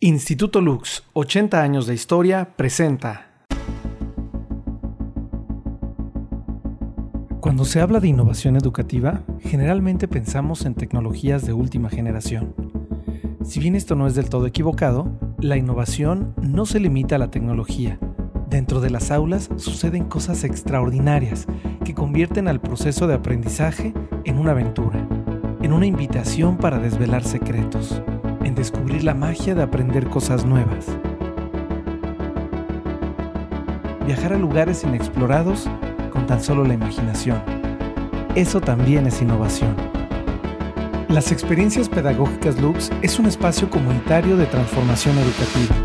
Instituto Lux, 80 años de historia, presenta. Cuando se habla de innovación educativa, generalmente pensamos en tecnologías de última generación. Si bien esto no es del todo equivocado, la innovación no se limita a la tecnología. Dentro de las aulas suceden cosas extraordinarias que convierten al proceso de aprendizaje en una aventura, en una invitación para desvelar secretos, en descubrir la magia de aprender cosas nuevas. Viajar a lugares inexplorados con tan solo la imaginación. Eso también es innovación. Las experiencias pedagógicas Lux es un espacio comunitario de transformación educativa,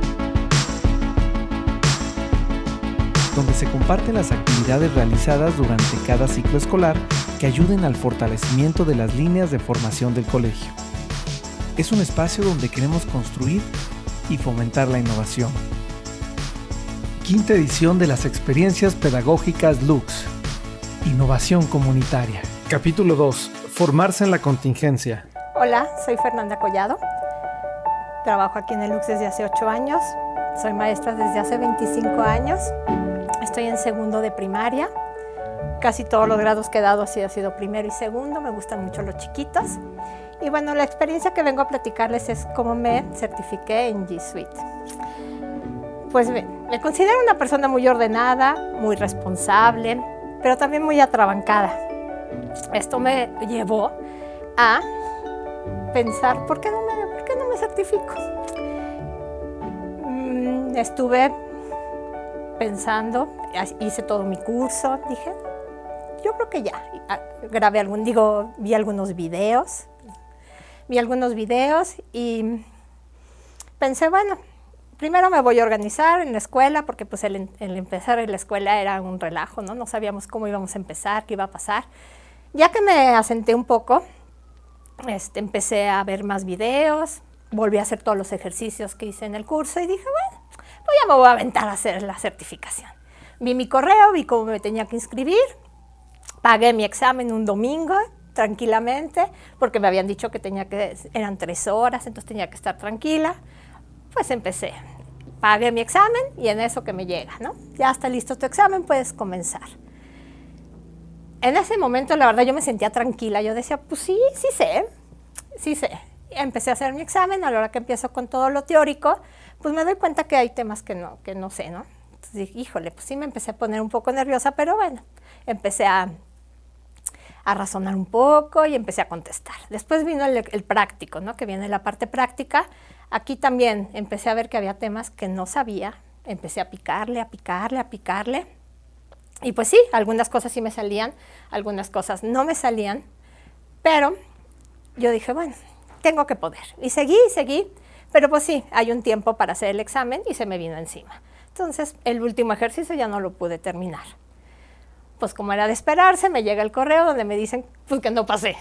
donde se comparten las actividades realizadas durante cada ciclo escolar que ayuden al fortalecimiento de las líneas de formación del colegio. Es un espacio donde queremos construir y fomentar la innovación. Quinta edición de las experiencias pedagógicas Lux. Innovación comunitaria. Capítulo 2. Formarse en la contingencia. Hola, soy Fernanda Collado. Trabajo aquí en el Lux desde hace 8 años. Soy maestra desde hace 25 años. Estoy en segundo de primaria. Casi todos los grados que he dado así ha sido primero y segundo. Me gustan mucho los chiquitos. Y bueno, la experiencia que vengo a platicarles es cómo me certifiqué en G Suite. Pues me considero una persona muy ordenada, muy responsable, pero también muy atrabancada. Esto me llevó a pensar, ¿por qué no me, por qué no me certifico? Mm, estuve pensando, hice todo mi curso, dije, yo creo que ya. Grabé algún, digo, vi algunos videos, vi algunos videos y pensé, bueno, primero me voy a organizar en la escuela, porque pues el, empezar en la escuela era un relajo, ¿no? No sabíamos cómo íbamos a empezar, qué iba a pasar. Ya que me asenté un poco, este, empecé a ver más videos, volví a hacer todos los ejercicios que hice en el curso y dije, bueno, pues ya me voy a aventar a hacer la certificación. Vi mi correo, vi cómo me tenía que inscribir, pagué mi examen un domingo tranquilamente, porque me habían dicho que tenía que, eran tres horas, entonces tenía que estar tranquila. Pues empecé, pagué mi examen y en eso que me llega, ¿no? Ya está listo tu examen, puedes comenzar. En ese momento, la verdad, yo me sentía tranquila. Yo decía, pues sí, sí sé, sí sé. Empecé a hacer mi examen, a la hora que empiezo con todo lo teórico, pues me doy cuenta que hay temas que no, que no sé, ¿no? Entonces dije, híjole, pues sí me empecé a poner un poco nerviosa, pero bueno, empecé a, a razonar un poco y empecé a contestar. Después vino el, práctico, ¿no? Que viene la parte práctica. Aquí también empecé a ver que había temas que no sabía. Empecé a picarle, a picarle, a picarle. Y pues sí, algunas cosas sí me salían, algunas cosas no me salían, pero yo dije, bueno, tengo que poder. Y seguí, seguí, pero pues sí, hay un tiempo para hacer el examen y se me vino encima. Entonces, el último ejercicio ya no lo pude terminar. Pues como era de esperarse, me llega el correo donde me dicen pues, que no pasé.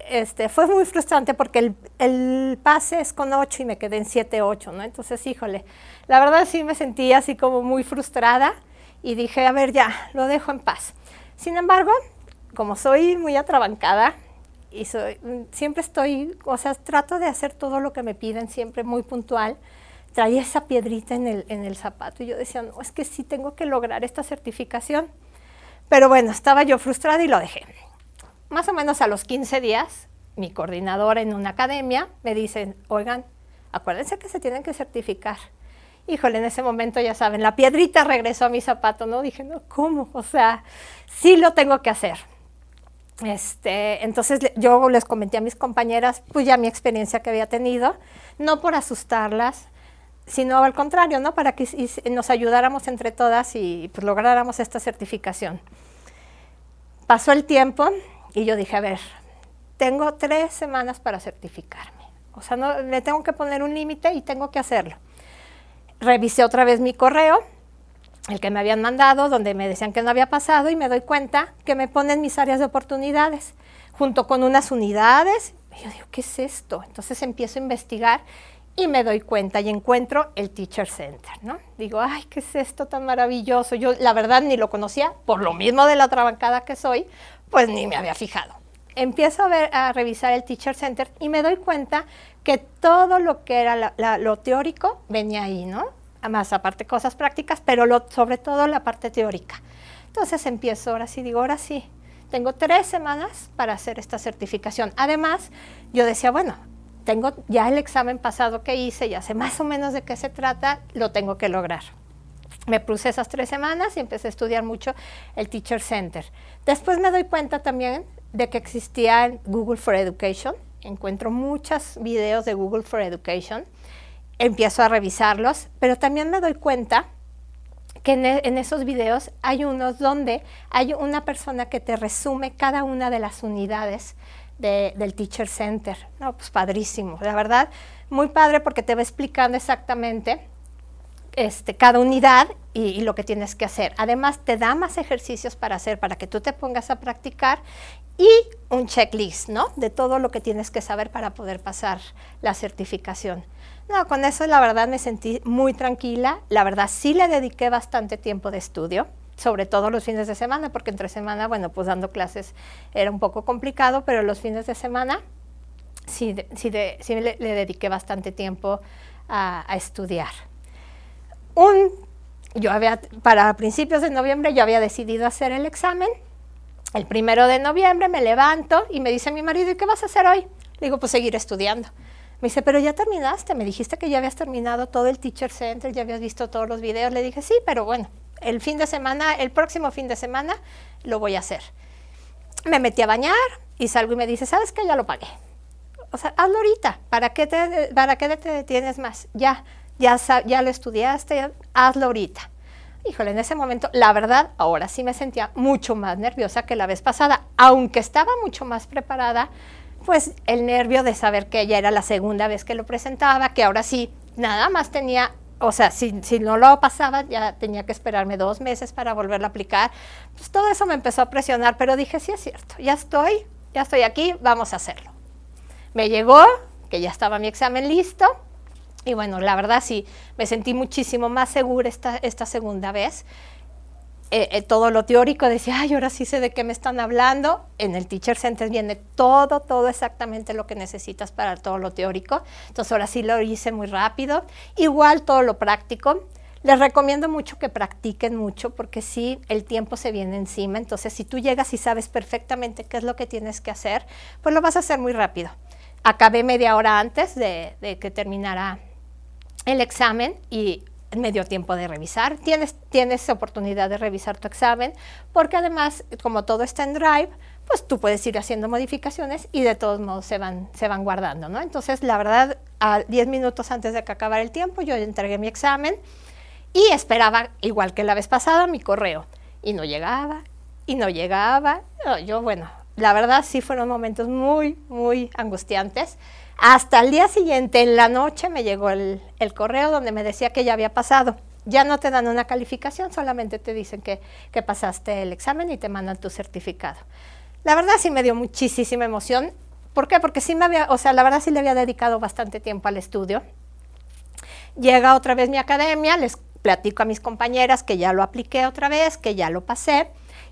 Este, fue muy frustrante porque el, el pase es con 8 y me quedé en 7, 8, ¿no? Entonces, híjole, la verdad sí me sentí así como muy frustrada y dije, a ver, ya, lo dejo en paz. Sin embargo, como soy muy atrabancada y soy, siempre estoy, o sea, trato de hacer todo lo que me piden, siempre muy puntual, traía esa piedrita en el, en el zapato y yo decía, no, es que sí tengo que lograr esta certificación. Pero bueno, estaba yo frustrada y lo dejé. Más o menos a los 15 días, mi coordinadora en una academia me dice, oigan, acuérdense que se tienen que certificar híjole, en ese momento ya saben, la piedrita regresó a mi zapato, ¿no? Dije, no, ¿cómo? O sea, sí lo tengo que hacer. Este, entonces yo les comenté a mis compañeras, pues ya mi experiencia que había tenido, no por asustarlas, sino al contrario, ¿no? Para que nos ayudáramos entre todas y pues, lográramos esta certificación. Pasó el tiempo y yo dije, a ver, tengo tres semanas para certificarme. O sea, no, le tengo que poner un límite y tengo que hacerlo revisé otra vez mi correo, el que me habían mandado, donde me decían que no había pasado y me doy cuenta que me ponen mis áreas de oportunidades junto con unas unidades. Y yo digo, ¿qué es esto? Entonces empiezo a investigar y me doy cuenta y encuentro el Teacher Center, ¿no? Digo, ay, ¿qué es esto tan maravilloso? Yo la verdad ni lo conocía, por lo mismo de la trabancada que soy, pues ni me había fijado. empiezo a, ver, a revisar el Teacher Center y me doy cuenta que todo lo que era lo teórico venía ahí, ¿no? Más aparte cosas prácticas, pero lo, sobre todo la parte teórica. Entonces empiezo, ahora sí digo, ahora sí, tengo tres semanas para hacer esta certificación. Además, yo decía, bueno, tengo ya el examen pasado que hice, ya sé más o menos de qué se trata, lo tengo que lograr. Me puse esas tres semanas y empecé a estudiar mucho el Teacher Center. Después me doy cuenta también de que existía Google for Education. Encuentro muchos videos de Google for Education. Empiezo a revisarlos, pero también me doy cuenta que e, en, esos videos hay unos donde hay una persona que te resume cada una de las unidades del Teacher Center. No, pues padrísimo, la verdad, muy padre porque te va explicando exactamente este, cada unidad y, lo que tienes que hacer. Además, te da más ejercicios para hacer, para que tú te pongas a practicar y un checklist, ¿no? De todo lo que tienes que saber para poder pasar la certificación. No, con eso la verdad me sentí muy tranquila. La verdad sí le dediqué bastante tiempo de estudio, sobre todo los fines de semana, porque entre semana, bueno, pues dando clases era un poco complicado, pero los fines de semana sí, sí, le, dediqué bastante tiempo a estudiar un, yo había, para principios de noviembre yo había decidido hacer el examen. El primero de noviembre me levanto y me dice mi marido, ¿y qué vas a hacer hoy? Le digo, pues seguir estudiando. Me dice, pero ya terminaste, me dijiste que ya habías terminado todo el Teacher Center, ya habías visto todos los videos. Le dije, sí, pero bueno, el fin de semana, el próximo fin de semana lo voy a hacer. Me metí a bañar y salgo y me dice, ¿sabes qué? Ya lo pagué. O sea, hazlo ahorita, ¿para qué te, para qué te detienes más? Ya, ya, ya lo estudiaste, hazlo ahorita. Híjole, en ese momento, la verdad, ahora sí me sentía mucho más nerviosa que la vez pasada, aunque estaba mucho más preparada, pues el nervio de saber que ya era la segunda vez que lo presentaba, que ahora sí, nada más tenía, o sea, si, si no lo pasaba, ya tenía que esperarme dos meses para volverlo a aplicar. Pues todo eso me empezó a presionar, pero dije, sí es cierto, ya estoy, ya estoy aquí, vamos a hacerlo. Me llegó, que ya estaba mi examen listo, y bueno, la verdad sí, me sentí muchísimo más segura esta, esta segunda vez. Eh, eh, todo lo teórico, decía, ay, ahora sí sé de qué me están hablando. En el Teacher Center viene todo, todo exactamente lo que necesitas para todo lo teórico. Entonces ahora sí lo hice muy rápido. Igual todo lo práctico. Les recomiendo mucho que practiquen mucho porque sí, el tiempo se viene encima. Entonces si tú llegas y sabes perfectamente qué es lo que tienes que hacer, pues lo vas a hacer muy rápido. Acabé media hora antes de, de que terminara el examen y me dio tiempo de revisar. Tienes, tienes oportunidad de revisar tu examen porque además, como todo está en Drive, pues tú puedes ir haciendo modificaciones y de todos modos se van, se van guardando, ¿no? Entonces, la verdad, a 10 minutos antes de que acabara el tiempo, yo entregué mi examen y esperaba, igual que la vez pasada, mi correo. Y no llegaba, y no llegaba. yo, bueno, la verdad sí fueron momentos muy, muy angustiantes. Hasta el día siguiente, en la noche, me llegó el, correo donde me decía que ya había pasado. Ya no te dan una calificación, solamente te dicen que, que pasaste el examen y te mandan tu certificado. La verdad sí me dio muchísima emoción. ¿Por qué? Porque sí me había, o sea, la verdad sí le había dedicado bastante tiempo al estudio. Llega otra vez mi academia, les platico a mis compañeras que ya lo apliqué otra vez, que ya lo pasé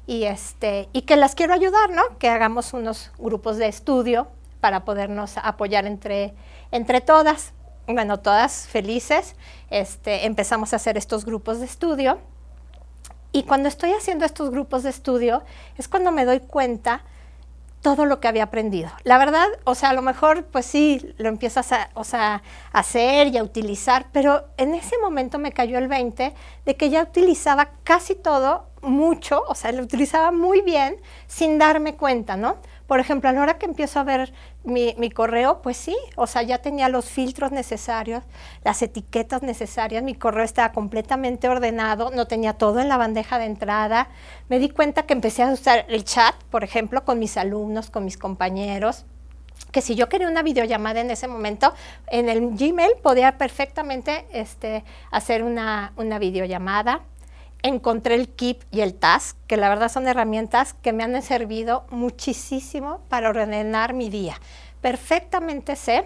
y, este, y que las quiero ayudar, ¿no? Que hagamos unos grupos de estudio para podernos apoyar entre, entre todas. Bueno, todas felices, este, empezamos a hacer estos grupos de estudio. Y cuando estoy haciendo estos grupos de estudio es cuando me doy cuenta todo lo que había aprendido. La verdad, o sea, a lo mejor, pues sí, lo empiezas a, o sea, a hacer y a utilizar, pero en ese momento me cayó el 20 de que ya utilizaba casi todo mucho, o sea, lo utilizaba muy bien sin darme cuenta, ¿no? Por ejemplo, a la hora que empiezo a ver mi, correo, pues sí, o sea, ya tenía los filtros necesarios, las etiquetas necesarias, mi correo estaba completamente ordenado, no tenía todo en la bandeja de entrada. Me di cuenta que empecé a usar el chat, por ejemplo, con mis alumnos, con mis compañeros que si yo quería una videollamada en ese momento, en el Gmail podía perfectamente este, hacer una, una videollamada encontré el Keep y el Task, que la verdad son herramientas que me han servido muchísimo para ordenar mi día. Perfectamente sé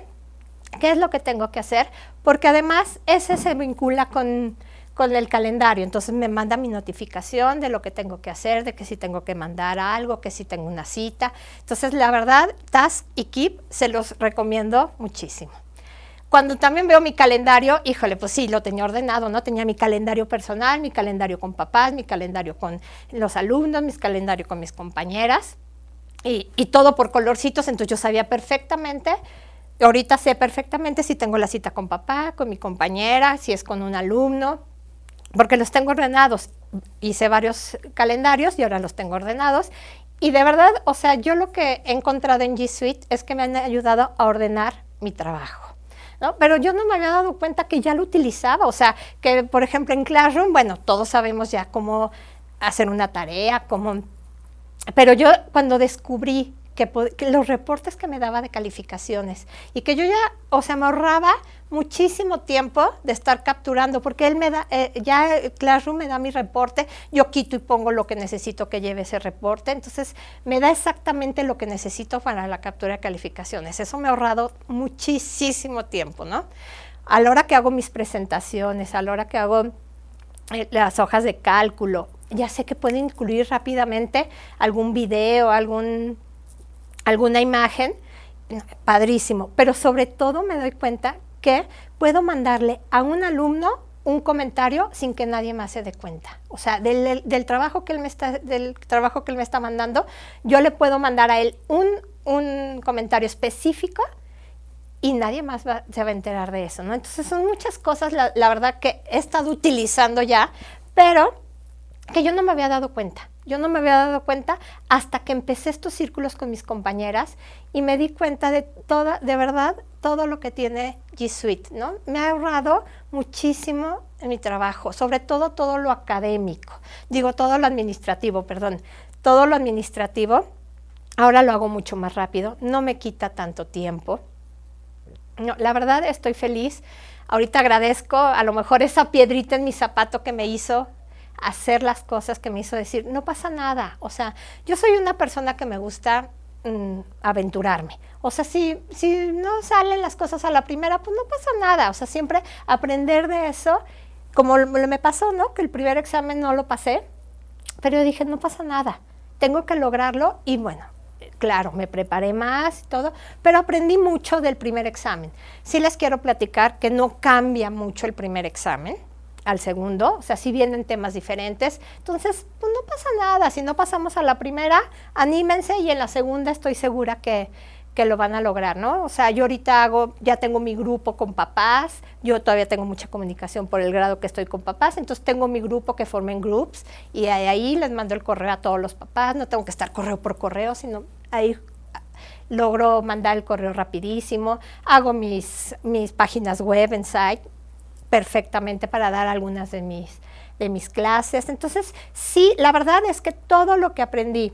qué es lo que tengo que hacer, porque además ese se vincula con, con el calendario. Entonces me manda mi notificación de lo que tengo que hacer, de que si tengo que mandar algo, que si tengo una cita. Entonces, la verdad, Task y Keep se los recomiendo muchísimo. Cuando también veo mi calendario, híjole, pues sí, lo tenía ordenado, ¿no? Tenía mi calendario personal, mi calendario con papás, mi calendario con los alumnos, mi calendario con mis compañeras y, y todo por colorcitos, entonces yo sabía perfectamente Ahorita sé perfectamente si tengo la cita con papá, con mi compañera, si es con un alumno, porque los tengo ordenados. Hice varios calendarios y ahora los tengo ordenados. Y de verdad, o sea, yo lo que he encontrado en G Suite es que me han ayudado a ordenar mi trabajo. ¿No? Pero yo no me había dado cuenta que ya lo utilizaba. O sea, que por ejemplo en Classroom, bueno, todos sabemos ya cómo hacer una tarea, cómo... Pero yo cuando descubrí que, los reportes que me daba de calificaciones y que yo ya, o sea, me ahorraba muchísimo tiempo de estar capturando, porque él me da, eh, ya Classroom me da mi reporte, yo quito y pongo lo que necesito que lleve ese reporte, entonces me da exactamente lo que necesito para la captura de calificaciones. Eso me ha ahorrado muchísimo tiempo, ¿no? A la hora que hago mis presentaciones, a la hora que hago eh, las hojas de cálculo, ya sé que puedo incluir rápidamente algún video, algún alguna imagen, padrísimo, pero sobre todo me doy cuenta que puedo mandarle a un alumno un comentario sin que nadie más se dé cuenta. O sea, del, trabajo que él me está, del trabajo que él me está mandando, yo le puedo mandar a él un, comentario específico y nadie más se va a enterar de eso, ¿no? Entonces son muchas cosas, la verdad, que he estado utilizando ya, pero que yo no me había dado cuenta. Yo no me había dado cuenta hasta que empecé estos círculos con mis compañeras y me di cuenta de toda, de verdad, todo lo que tiene G Suite, ¿no? Me ha ahorrado muchísimo en mi trabajo, sobre todo todo lo académico, digo todo lo administrativo, perdón, todo lo administrativo. Ahora lo hago mucho más rápido, no me quita tanto tiempo. No, la verdad estoy feliz. Ahorita agradezco a lo mejor esa piedrita en mi zapato que me hizo hacer las cosas que me hizo decir, no pasa nada. O sea, yo soy una persona que me gusta mm, aventurarme. O sea, si, si no salen las cosas a la primera, pues no pasa nada. O sea, siempre aprender de eso, como me pasó, ¿no? Que el primer examen no lo pasé, pero yo dije, no pasa nada, tengo que lograrlo y bueno. Claro, me preparé más y todo, pero aprendí mucho del primer examen. Sí les quiero platicar que no cambia mucho el primer examen al segundo, o sea, si vienen temas diferentes, entonces, pues no pasa nada, si no pasamos a la primera, anímense y en la segunda estoy segura que, que lo van a lograr, ¿no? O sea, yo ahorita hago, ya tengo mi grupo con papás, yo todavía tengo mucha comunicación por el grado que estoy con papás, entonces tengo mi grupo que formen groups y ahí les mando el correo a todos los papás, no tengo que estar correo por correo, sino ahí logro mandar el correo rapidísimo, hago mis, mis páginas web en site, perfectamente para dar algunas de mis, de mis clases. Entonces, sí, la verdad es que todo lo que aprendí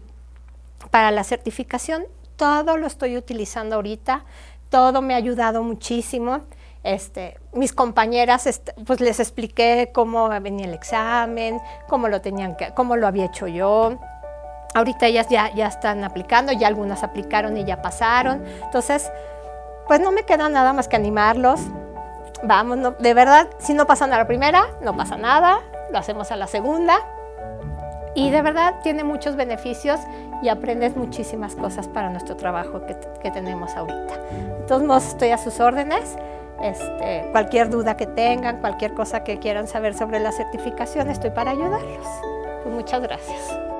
para la certificación, todo lo estoy utilizando ahorita, todo me ha ayudado muchísimo. Este, mis compañeras, este, pues les expliqué cómo venía el examen, cómo lo tenían cómo lo había hecho yo. Ahorita ellas ya, ya están aplicando, ya algunas aplicaron y ya pasaron. Entonces, pues no me queda nada más que animarlos, vamos, de verdad, si no pasan a la primera, no pasa nada, lo hacemos a la segunda. Y de verdad tiene muchos beneficios y aprendes muchísimas cosas para nuestro trabajo que, tenemos ahorita. De todos modos, estoy a sus órdenes. Este, cualquier duda que tengan, cualquier cosa que quieran saber sobre la certificación, estoy para ayudarlos. Pues muchas gracias.